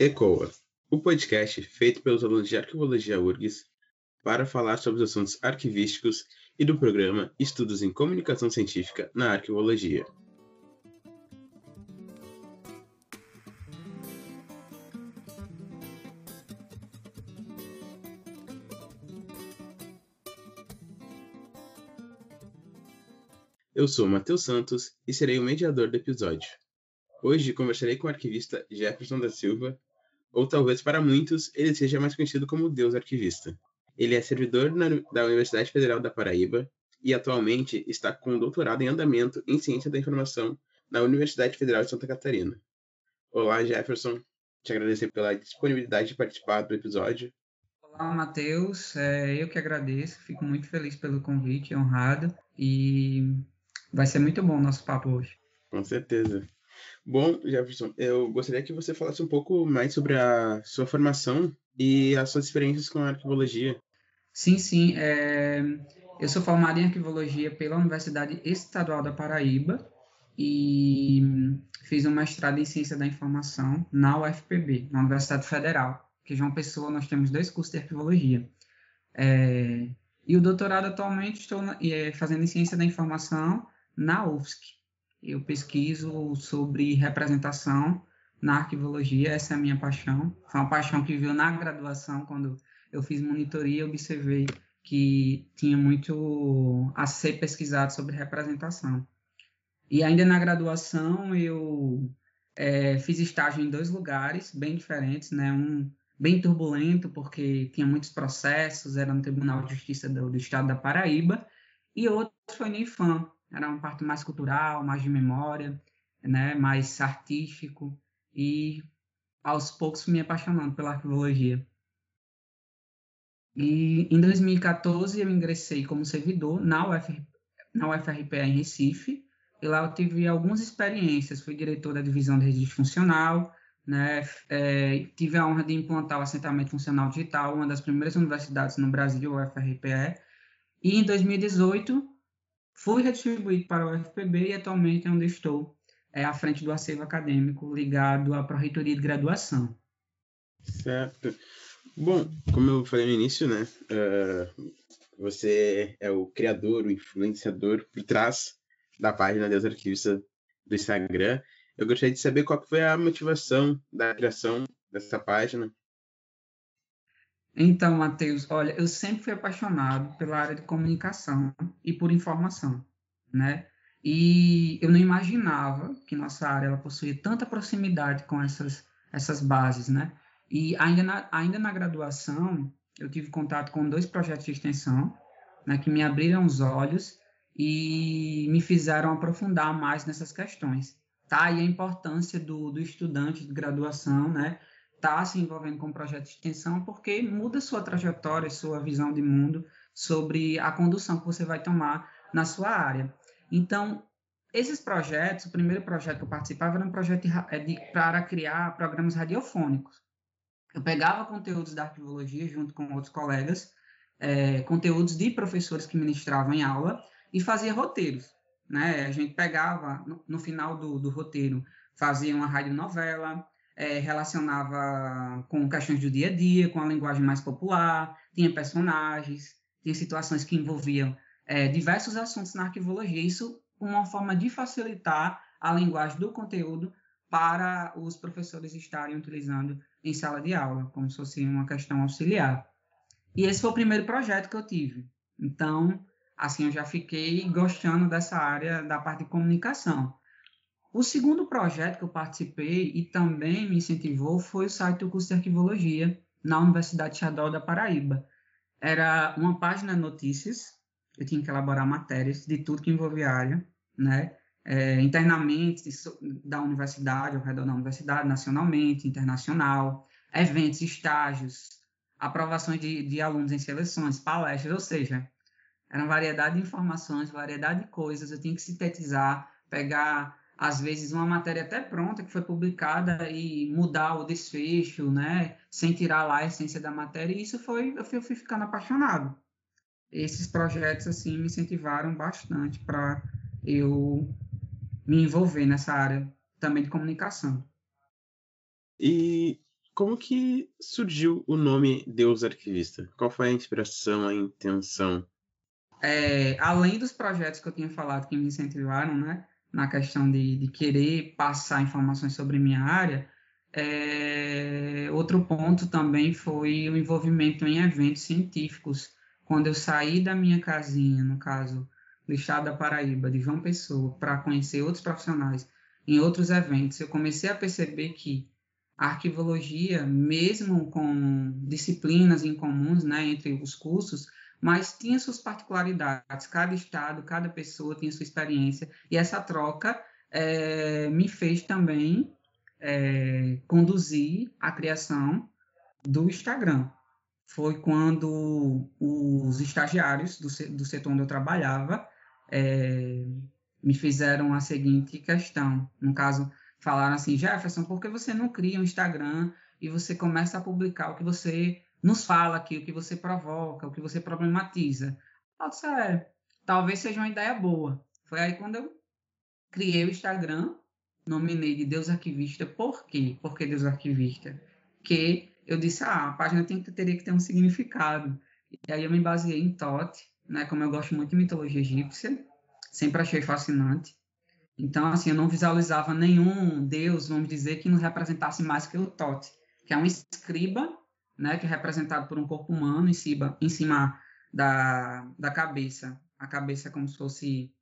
ECOA, o podcast feito pelos alunos de Arquivologia URGS para falar sobre os assuntos arquivísticos e do programa Estudos em Comunicação Científica na Arquivologia. Eu sou Matheus Santos e serei o mediador do episódio. Hoje conversarei com o arquivista Jefferson da Silva, ou talvez para muitos ele seja mais conhecido como Deus Arquivista. Ele é servidor na, da Universidade Federal da Paraíba e atualmente está com um doutorado em andamento em Ciência da Informação na Universidade Federal de Santa Catarina. Olá, Jefferson. Te agradecer pela disponibilidade de participar do episódio. Olá, Matheus. É, eu que agradeço. Fico muito feliz pelo convite, honrado. E vai ser muito bom o nosso papo hoje. Com certeza. Bom, Jefferson, eu gostaria que você falasse um pouco mais sobre a sua formação e as suas experiências com a arquivologia. Sim, sim. É... Eu sou formado em arquivologia pela Universidade Estadual da Paraíba e fiz um mestrado em ciência da informação na UFPB, na Universidade Federal, que João Pessoa nós temos dois cursos de arquivologia. É... E o doutorado atualmente estou. É, fazendo em ciência da informação na UFSC eu pesquiso sobre representação na arquivologia, essa é a minha paixão. Foi uma paixão que veio na graduação, quando eu fiz monitoria, observei que tinha muito a ser pesquisado sobre representação. E ainda na graduação, eu é, fiz estágio em dois lugares bem diferentes, né? Um bem turbulento, porque tinha muitos processos, era no Tribunal de Justiça do, do Estado da Paraíba, e outro foi no IFAM, era uma parte mais cultural, mais de memória, né, mais artístico e aos poucos me apaixonando pela arqueologia. E em 2014 eu ingressei como servidor na, na UFRPA em Recife, e lá eu tive algumas experiências, fui diretor da divisão de registro funcional, né, é, tive a honra de implantar o assentamento funcional digital, uma das primeiras universidades no Brasil, o UFRPE, e. Em 2018 Fui retribuído para o UFPB e atualmente é onde estou, é à frente do acervo acadêmico ligado à Pró-Reitoria de Graduação. Certo. Bom, como eu falei no início, né, uh, você é o criador, o influenciador por trás da página Deus Arquivista do Instagram. Eu gostaria de saber qual foi a motivação da criação dessa página então, Matheus, olha, eu sempre fui apaixonado pela área de comunicação e por informação, né? E eu não imaginava que nossa área ela possuía tanta proximidade com essas, essas bases, né? E ainda na, ainda na graduação, eu tive contato com dois projetos de extensão, né, que me abriram os olhos e me fizeram aprofundar mais nessas questões, tá? E a importância do, do estudante de graduação, né, está se envolvendo com um projeto de extensão porque muda sua trajetória, sua visão de mundo sobre a condução que você vai tomar na sua área. Então, esses projetos, o primeiro projeto que eu participava era um projeto de, é de, para criar programas radiofônicos. Eu pegava conteúdos da arquivologia junto com outros colegas, é, conteúdos de professores que ministravam em aula e fazia roteiros. Né? A gente pegava, no, no final do, do roteiro, fazia uma radionovela, é, relacionava com questões do dia a dia, com a linguagem mais popular, tinha personagens, tinha situações que envolviam é, diversos assuntos na arquivologia. Isso uma forma de facilitar a linguagem do conteúdo para os professores estarem utilizando em sala de aula, como se fosse uma questão auxiliar. E esse foi o primeiro projeto que eu tive. Então, assim, eu já fiquei gostando dessa área da parte de comunicação. O segundo projeto que eu participei e também me incentivou foi o site do curso de arquivologia na Universidade Estadual da Paraíba. Era uma página notícias, eu tinha que elaborar matérias de tudo que envolvia a área, né? É, internamente da universidade, ao redor da universidade, nacionalmente, internacional, eventos, estágios, aprovações de, de alunos em seleções, palestras, ou seja, era uma variedade de informações, variedade de coisas, eu tinha que sintetizar, pegar às vezes uma matéria até pronta que foi publicada e mudar o desfecho, né, sem tirar lá a essência da matéria, e isso foi eu fui, eu fui ficando apaixonado. Esses projetos assim me incentivaram bastante para eu me envolver nessa área também de comunicação. E como que surgiu o nome Deus Arquivista? Qual foi a inspiração, a intenção? É, além dos projetos que eu tinha falado que me incentivaram, né, na questão de, de querer passar informações sobre minha área, é, outro ponto também foi o envolvimento em eventos científicos. Quando eu saí da minha casinha, no caso, do da Paraíba, de João Pessoa, para conhecer outros profissionais em outros eventos, eu comecei a perceber que a arquivologia, mesmo com disciplinas em comuns né, entre os cursos, mas tinha suas particularidades. Cada estado, cada pessoa tinha sua experiência, e essa troca é, me fez também é, conduzir a criação do Instagram. Foi quando os estagiários do, do setor onde eu trabalhava é, me fizeram a seguinte questão. No caso, falaram assim, Jefferson, por que você não cria um Instagram e você começa a publicar o que você nos fala aqui, o que você provoca, o que você problematiza? Eu disse, é, talvez seja uma ideia boa. Foi aí quando eu criei o Instagram, nominei de Deus Arquivista. Por quê? Por que Deus Arquivista? Que eu disse, ah, a página tem que, teria que ter um significado. E aí eu me baseei em Tote, né? Como eu gosto muito de mitologia egípcia, sempre achei fascinante. Então, assim, eu não visualizava nenhum deus, vamos dizer, que nos representasse mais que o Tote, que é um escriba, né, que é representado por um corpo humano em cima, em cima da, da cabeça. A cabeça é como se fosse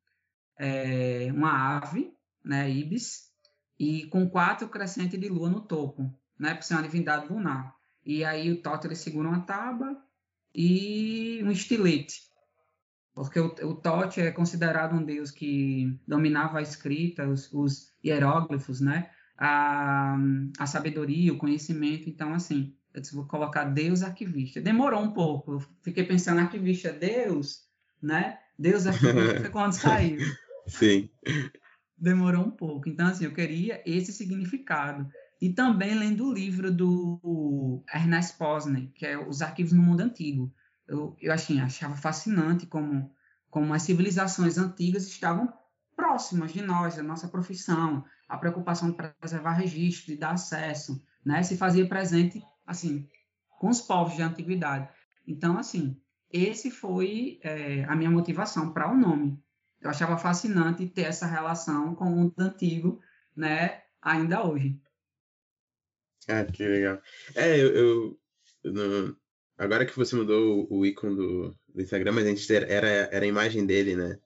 é, uma ave, né, ibis, e com quatro crescentes de lua no topo, né, por ser uma divindade lunar. E aí o Tote ele segura uma tábua e um estilete, porque o, o Tote é considerado um deus que dominava a escrita, os, os hieróglifos, né? A, a sabedoria, o conhecimento. Então, assim, eu disse, vou colocar Deus arquivista. Demorou um pouco. Eu fiquei pensando, arquivista Deus, né? Deus arquivista quando saiu. Sim. Demorou um pouco. Então, assim, eu queria esse significado. E também lendo o livro do Ernest Posner, que é Os Arquivos no Mundo Antigo eu, eu assim, achava fascinante como, como as civilizações antigas estavam próximas de nós, da nossa profissão, a preocupação de preservar registro, de dar acesso, né, se fazia presente, assim, com os povos de antiguidade. Então, assim, esse foi é, a minha motivação para o nome. Eu achava fascinante ter essa relação com o mundo antigo, né, ainda hoje. Ah, que legal. É, eu, eu, eu Agora que você mudou o ícone do, do Instagram, mas antes era, era a imagem dele, né?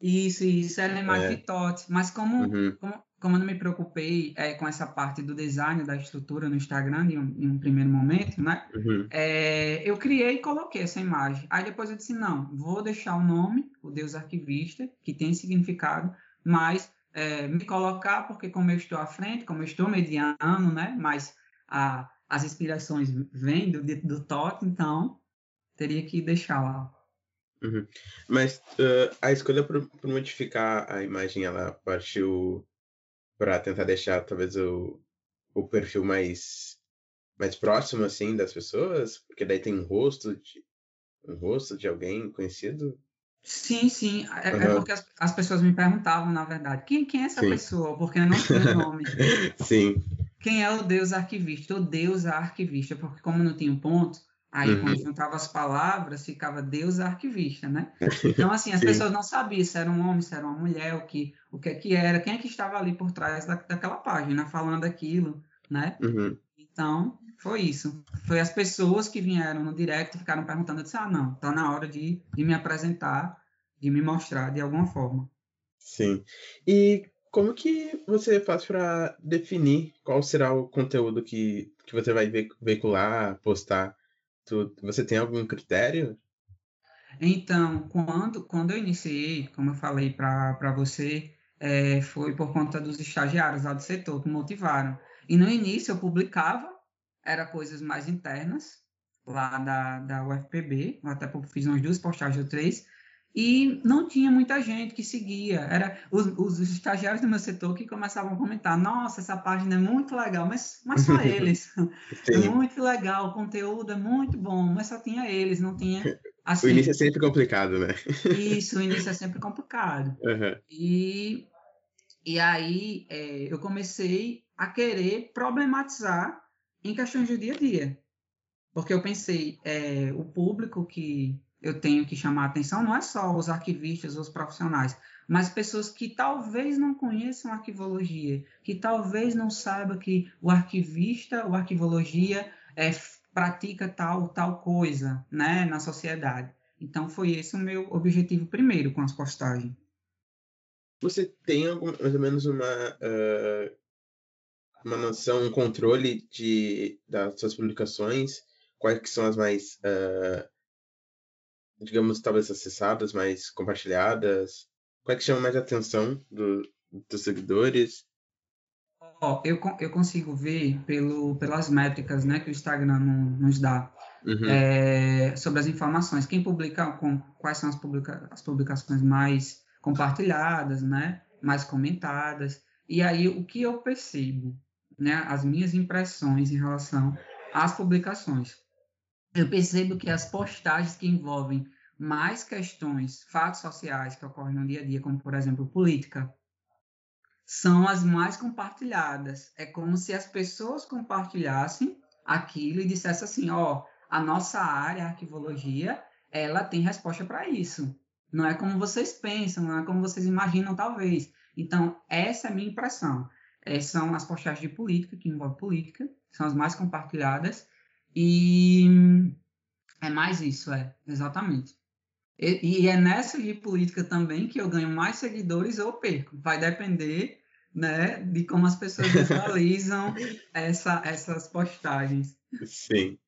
Isso, isso, era a imagem é. de Totti. Mas como, uhum. como, como eu não me preocupei é, com essa parte do design, da estrutura no Instagram, em um, em um primeiro momento, né? Uhum. É, eu criei e coloquei essa imagem. Aí depois eu disse, não, vou deixar o nome, o Deus Arquivista, que tem significado, mas é, me colocar, porque como eu estou à frente, como eu estou mediano, né? Mas a as inspirações vêm do, do Toque, então teria que deixar lá. Uhum. Mas uh, a escolha por, modificar a imagem, ela partiu para tentar deixar talvez o, o perfil mais mais próximo assim das pessoas, porque daí tem um rosto de um rosto de alguém conhecido. Sim, sim. É, uhum. é porque as, as, pessoas me perguntavam, na verdade, quem, quem é essa sim. pessoa? Porque eu não tinha nome. sim quem é o Deus arquivista, o Deus arquivista, porque como não tinha um ponto, aí uhum. quando juntava as palavras, ficava Deus arquivista, né? Então, assim, as pessoas não sabiam se era um homem, se era uma mulher, o que, o que, é que era, quem é que estava ali por trás da, daquela página, falando aquilo, né? Uhum. Então, foi isso. Foi as pessoas que vieram no direct ficaram perguntando, eu disse, ah, não, tá na hora de, de me apresentar, de me mostrar de alguma forma. Sim. E como que você faz para definir qual será o conteúdo que, que você vai veicular, postar? Tu, você tem algum critério? Então, quando, quando eu iniciei, como eu falei para você, é, foi por conta dos estagiários lá do setor que motivaram. E no início eu publicava, era coisas mais internas, lá da, da UFPB, eu até fiz umas duas postagens ou três, e não tinha muita gente que seguia. Era os, os, estagiários do meu setor que começavam a comentar: Nossa, essa página é muito legal, mas, mas só eles. é muito legal, o conteúdo é muito bom, mas só tinha eles, não tinha. Assim, o início é sempre complicado, né? Isso, o início é sempre complicado. Uhum. E, e aí é, eu comecei a querer problematizar em questões do dia a dia. Porque eu pensei, é, o público que eu tenho que chamar a atenção não é só os arquivistas, os profissionais, mas pessoas que talvez não conheçam arquivologia, que talvez não saibam que o arquivista, o arquivologia é, pratica tal tal coisa, né, na sociedade. Então foi esse o meu objetivo primeiro com as postagens. Você tem algum, mais ou menos uma uh, uma noção, um controle de das suas publicações? Quais que são as mais uh, digamos, talvez acessadas, mais compartilhadas? Qual é que chama mais atenção do, dos seguidores? Oh, eu, eu consigo ver pelo, pelas métricas né, que o Instagram nos dá uhum. é, sobre as informações. Quem publica, com, quais são as, publica, as publicações mais compartilhadas, né, mais comentadas. E aí, o que eu percebo, né, as minhas impressões em relação às publicações eu percebo que as postagens que envolvem mais questões, fatos sociais que ocorrem no dia a dia, como por exemplo política, são as mais compartilhadas. É como se as pessoas compartilhassem aquilo e dissessem assim, ó, a nossa área, a arquivologia, ela tem resposta para isso. Não é como vocês pensam, não é como vocês imaginam, talvez. Então, essa é a minha impressão. É, são as postagens de política, que envolvem política, são as mais compartilhadas, e é mais isso, é, exatamente. E, e, é nessa de política também que eu ganho mais seguidores ou perco. Vai depender né, de como as pessoas visualizam essa, essas postagens. Sim.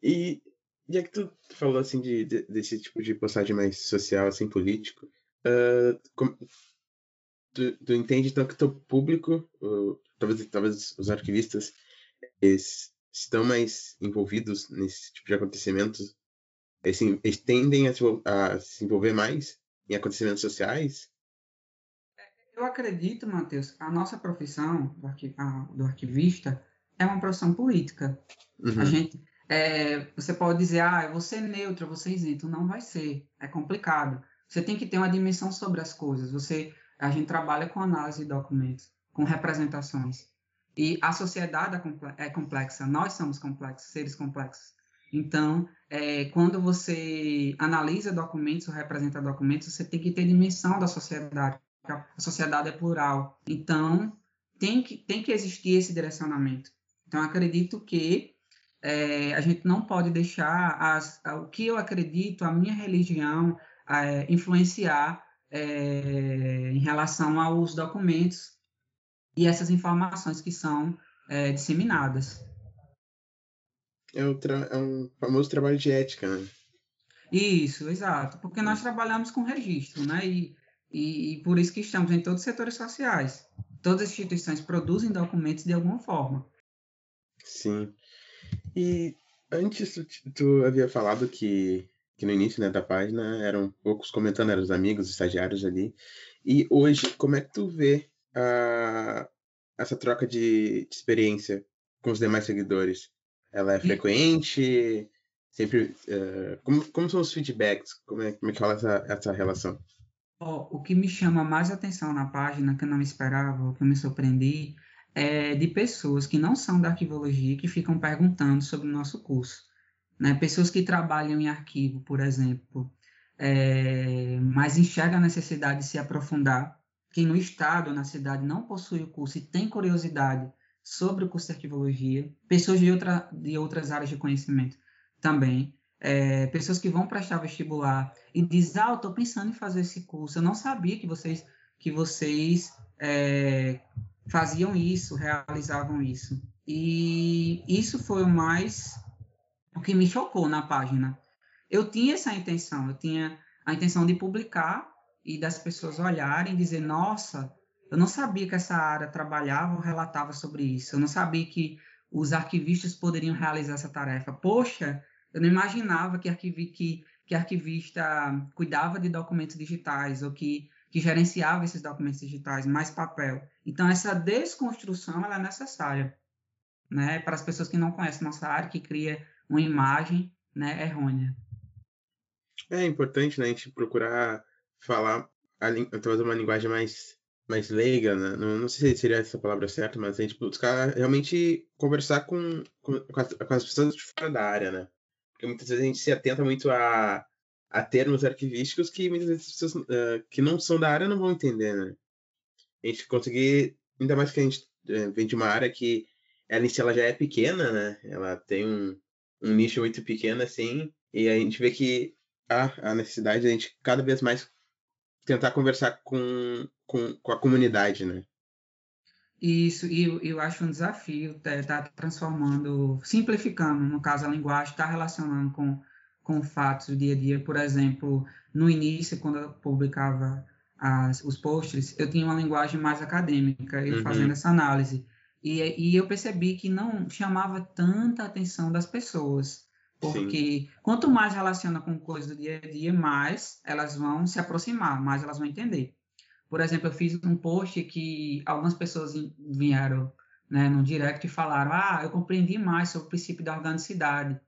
E já que tu falou assim de, de, desse tipo de postagem mais social, assim, político, uh, com, tu, tu, entende então que teu público, talvez, talvez os arquivistas, eles estão mais envolvidos nesse tipo de acontecimentos, eles, eles tendem a se, a se envolver mais em acontecimentos sociais? Eu acredito, Matheus, a nossa profissão do, arqui, a, do arquivista é uma profissão política. Uhum. A gente, é, você pode dizer, ah, eu vou ser neutro, eu vou ser isento. Não vai ser, é complicado. Você tem que ter uma dimensão sobre as coisas. Você, a gente trabalha com análise de documentos, com representações. E a sociedade é, é complexa, nós somos complexos, seres complexos. Então, é, quando você analisa documentos ou representa documentos, você tem que ter dimensão da sociedade. A sociedade é plural. Então, tem que, tem que existir esse direcionamento. Então, acredito que é, a gente não pode deixar as, o que eu acredito, a minha religião, é, influenciar é, em relação aos documentos e essas informações que são é, disseminadas. É um, é um famoso trabalho de ética, né? Isso, exato. Porque nós trabalhamos com registro, né? E, e, e, por isso que estamos em todos os setores sociais. Todas as instituições produzem documentos de alguma forma. Sim. E antes tu, tu havia falado que, que no início né, da página eram poucos comentando, eram os amigos, os estagiários ali. E hoje, como é que tu vê a, essa troca de, de, experiência com os demais seguidores? Ela é frequente? Sempre. Uh, como, como são os feedbacks? Como é, como é que rola essa, essa relação? Oh, o que me chama mais atenção na página, que eu não esperava, que eu me surpreendi, é de pessoas que não são da arquivologia que ficam perguntando sobre o nosso curso. Né? Pessoas que trabalham em arquivo, por exemplo, é, mas enxergam a necessidade de se aprofundar quem no estado ou na cidade não possui o curso e tem curiosidade sobre o curso de arquivologia, pessoas de, outra, de outras áreas de conhecimento também, é, pessoas que vão prestar vestibular e dizem, ah, eu estou pensando em fazer esse curso, eu não sabia que vocês, que vocês é, faziam isso, realizavam isso. E isso foi o mais, o que me chocou na página. Eu tinha essa intenção, eu tinha a intenção de publicar e das pessoas olharem e dizer, nossa, eu não sabia que essa área trabalhava ou relatava sobre isso, eu não sabia que os arquivistas poderiam realizar essa tarefa. Poxa, eu não imaginava que, arquivi, que, que arquivista cuidava de documentos digitais ou que, que gerenciava esses documentos digitais, mais papel. Então, essa desconstrução é necessária né, para as pessoas que não conhecem nossa área, que cria uma imagem né, errônea. É importante né, a gente procurar falar, trazer uma linguagem mais mais leiga, né? Não, não sei se seria essa palavra certa, mas a gente buscar realmente conversar com, com, com, as, com as pessoas de fora da área, né? Porque muitas vezes a gente se atenta muito a, a termos arquivísticos que muitas vezes as pessoas uh, que não são da área não vão entender, né? A gente conseguir, ainda mais que a gente uh, vem de uma área que ela em si ela já é pequena, né? Ela tem um, um nicho muito pequeno, assim, e a gente vê que há a necessidade de a gente cada vez mais tentar conversar com, com, com a comunidade, né? Isso, e eu, eu acho um desafio estar tá transformando, simplificando, no caso, a linguagem, estar tá relacionando com, com fatos do dia a dia. Por exemplo, no início, quando eu publicava as, os posts, eu tinha uma linguagem mais acadêmica, eu uhum. fazendo essa análise. E, e eu percebi que não chamava tanta atenção das pessoas. Porque Sim. quanto mais relaciona com coisas do dia a dia, mais elas vão se aproximar, mais elas vão entender. Por exemplo, eu fiz um post que algumas pessoas vieram né, no direct e falaram: Ah, eu compreendi mais sobre o princípio da organicidade.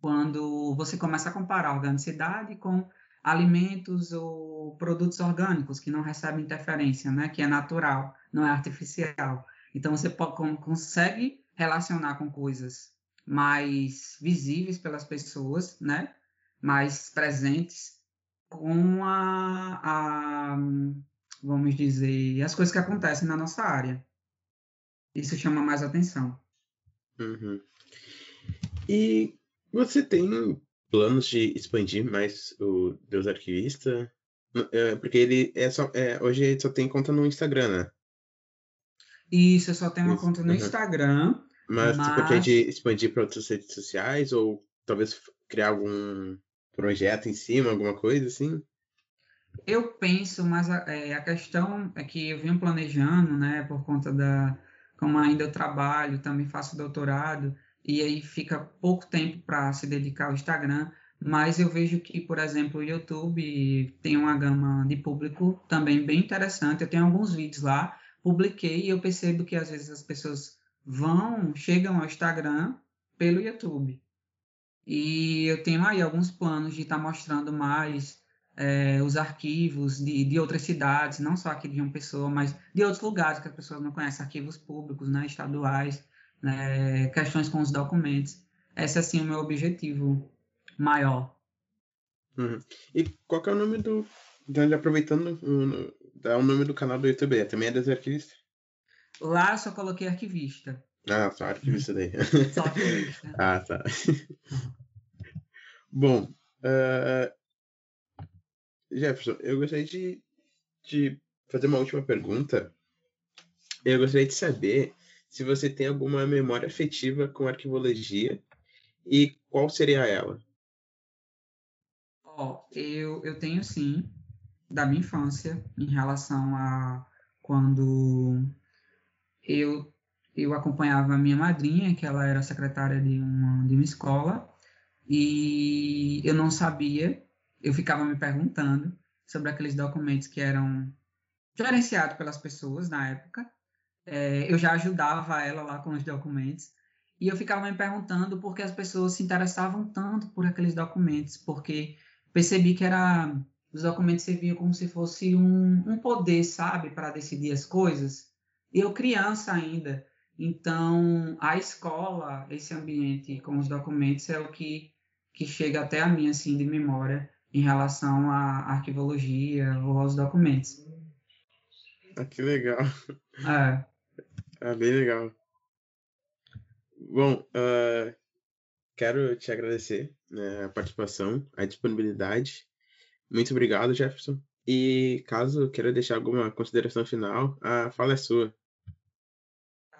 Quando você começa a comparar a organicidade com alimentos ou produtos orgânicos que não recebem interferência, né, que é natural, não é artificial. Então, você consegue relacionar com coisas mais visíveis pelas pessoas, né? mais presentes, com a, a, vamos dizer, as coisas que acontecem na nossa área. Isso chama mais atenção. Uhum. E você tem planos de expandir mais o Deus Arquivista? É, porque ele é só. É, hoje só tem conta no Instagram, né? Isso, eu só tenho uma Isso. conta no uhum. Instagram. Mas, mas... você pretende expandir para outras redes sociais ou talvez criar algum projeto em cima, alguma coisa assim? Eu penso, mas a, é, a questão é que eu venho planejando, né, por conta da como ainda eu trabalho, também faço doutorado e aí fica pouco tempo para se dedicar ao Instagram, mas eu vejo que, por exemplo, o YouTube tem uma gama de público também bem interessante. Eu tenho alguns vídeos lá publiquei e eu percebo que às vezes as pessoas vão, chegam ao Instagram pelo YouTube. E eu tenho aí alguns planos de estar tá mostrando mais é, os arquivos de, de outras cidades, não só aqui de uma pessoa, mas de outros lugares que as pessoas não conhecem, arquivos públicos, né, estaduais, né, questões com os documentos. Esse é, assim, o meu objetivo maior. Uhum. E qual é o nome do... Aproveitando dá o nome do canal do YouTube. Também é das arquivistas? Lá eu só coloquei arquivista. Ah, só arquivista daí. Só arquivista. ah, tá. Bom, uh, Jefferson, eu gostaria de, de fazer uma última pergunta. Eu gostaria de saber se você tem alguma memória afetiva com arquivologia e qual seria ela? Ó, oh, eu, eu tenho sim da minha infância em relação a quando eu eu acompanhava a minha madrinha, que ela era secretária de uma, de uma escola, e eu não sabia, eu ficava me perguntando sobre aqueles documentos que eram gerenciados pelas pessoas na época. É, eu já ajudava ela lá com os documentos, e eu ficava me perguntando por que as pessoas se interessavam tanto por aqueles documentos, porque percebi que era os documentos serviam como se fosse um, um poder, sabe, para decidir as coisas. Eu criança ainda, então a escola, esse ambiente com os documentos é o que, que chega até a mim, assim, de memória em relação à arquivologia ou aos documentos. Ah, que legal. É. É bem legal. Bom, uh, quero te agradecer né, a participação, a disponibilidade muito obrigado, Jefferson. E caso queira deixar alguma consideração final, a fala é sua.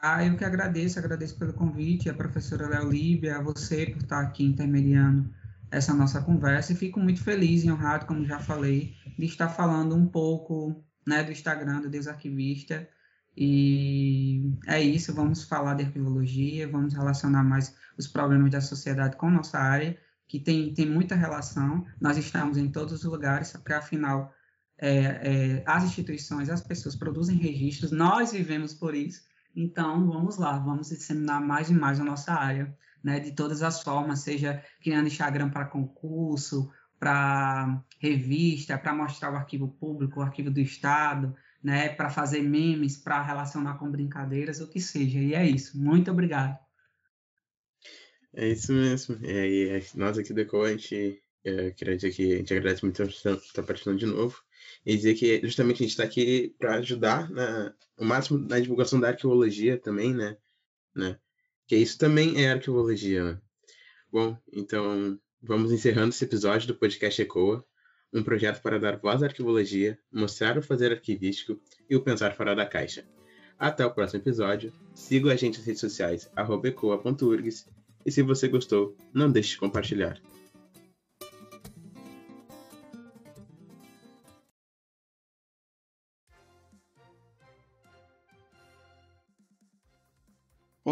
Ah, eu que agradeço, agradeço pelo convite, a professora Léo Líbia, a você por estar aqui intermediando essa nossa conversa e fico muito feliz e honrado, como já falei, de estar falando um pouco né, do Instagram do Deus Arquivista. E é isso, vamos falar de arquivologia, vamos relacionar mais os problemas da sociedade com nossa área que tem, tem muita relação. Nós estamos em todos os lugares, porque afinal é, é, as instituições, as pessoas produzem registros, nós vivemos por isso. Então, vamos lá, vamos disseminar mais e mais a nossa área, né, de todas as formas, seja criando Instagram para concurso, para revista, para mostrar o arquivo público, o arquivo do Estado, né, para fazer memes, para relacionar com brincadeiras, o que seja. E é isso. Muito obrigado. É isso mesmo. É, e nós aqui do ECO, a gente é, queria dizer que a gente agradece muito por estar participando de novo e dizer que justamente a gente está aqui para ajudar na, o máximo na divulgação da arqueologia também, né? né? Que isso também é arqueologia, né? Bom, então vamos encerrando esse episódio do podcast ECOA um projeto para dar voz à arquivologia, mostrar o fazer arquivístico e o pensar fora da caixa. Até o próximo episódio. Siga a gente nas redes sociais, ecoa.urgs, e se você gostou, não deixe de compartilhar.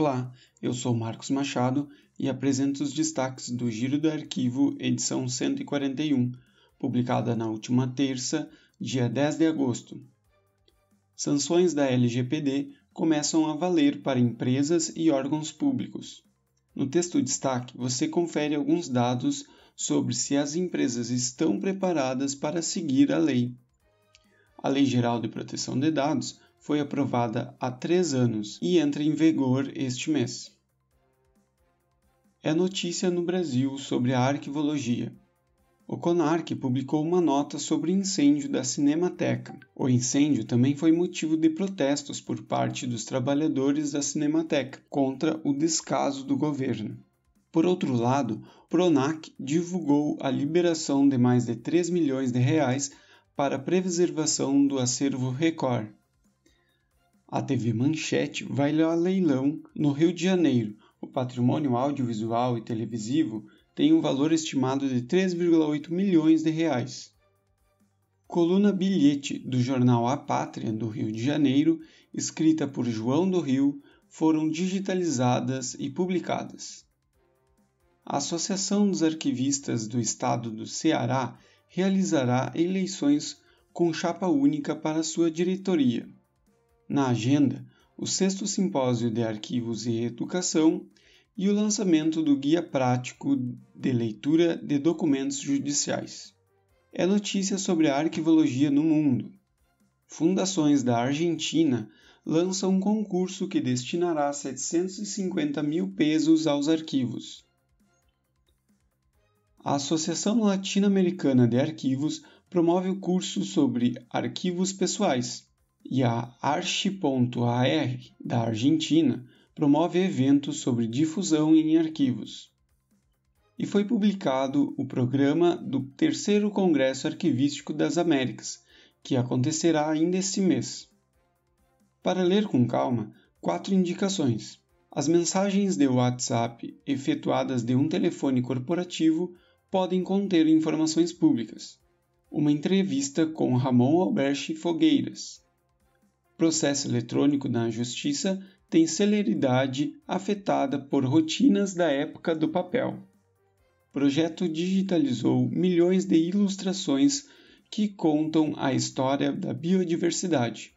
Olá, eu sou Marcos Machado e apresento os destaques do Giro do Arquivo, edição 141 publicada na última terça, dia 10 de agosto. Sanções da LGPD começam a valer para empresas e órgãos públicos. No texto destaque, você confere alguns dados sobre se as empresas estão preparadas para seguir a lei. A Lei Geral de Proteção de Dados foi aprovada há três anos e entra em vigor este mês. É notícia no Brasil sobre a arquivologia o CONARC publicou uma nota sobre o incêndio da Cinemateca. O incêndio também foi motivo de protestos por parte dos trabalhadores da Cinemateca contra o descaso do governo. Por outro lado, Pronac divulgou a liberação de mais de 3 milhões de reais para a preservação do acervo Record. A TV Manchete vai a leilão no Rio de Janeiro. O patrimônio audiovisual e televisivo tem um valor estimado de 3,8 milhões de reais. Coluna Bilhete do jornal A Pátria do Rio de Janeiro, escrita por João do Rio, foram digitalizadas e publicadas. A Associação dos Arquivistas do Estado do Ceará realizará eleições com chapa única para sua diretoria. Na agenda, o sexto simpósio de arquivos e educação e o lançamento do Guia Prático de Leitura de Documentos Judiciais. É notícia sobre a arquivologia no mundo. Fundações da Argentina lançam um concurso que destinará 750 mil pesos aos arquivos. A Associação Latino-Americana de Arquivos promove o curso sobre arquivos pessoais e a Archi.ar da Argentina promove eventos sobre difusão em arquivos. E foi publicado o programa do Terceiro Congresso Arquivístico das Américas, que acontecerá ainda este mês. Para ler com calma, quatro indicações. As mensagens de WhatsApp efetuadas de um telefone corporativo podem conter informações públicas. Uma entrevista com Ramon Alberti Fogueiras. Processo eletrônico na Justiça tem celeridade afetada por rotinas da época do papel. O projeto digitalizou milhões de ilustrações que contam a história da biodiversidade.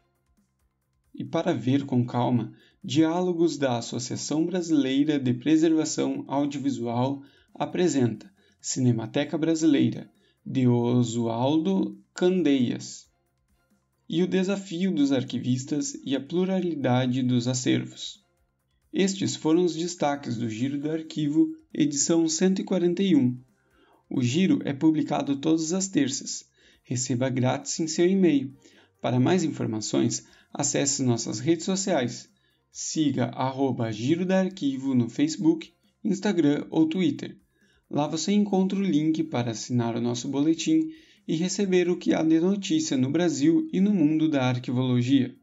E para ver com calma, Diálogos da Associação Brasileira de Preservação Audiovisual apresenta Cinemateca Brasileira, de Oswaldo Candeias e o desafio dos arquivistas e a pluralidade dos acervos. Estes foram os destaques do Giro do Arquivo, edição 141. O Giro é publicado todas as terças. Receba grátis em seu e-mail. Para mais informações, acesse nossas redes sociais. Siga arroba Giro da Arquivo no Facebook, Instagram ou Twitter. Lá você encontra o link para assinar o nosso boletim e receber o que há de notícia no Brasil e no mundo da arquivologia.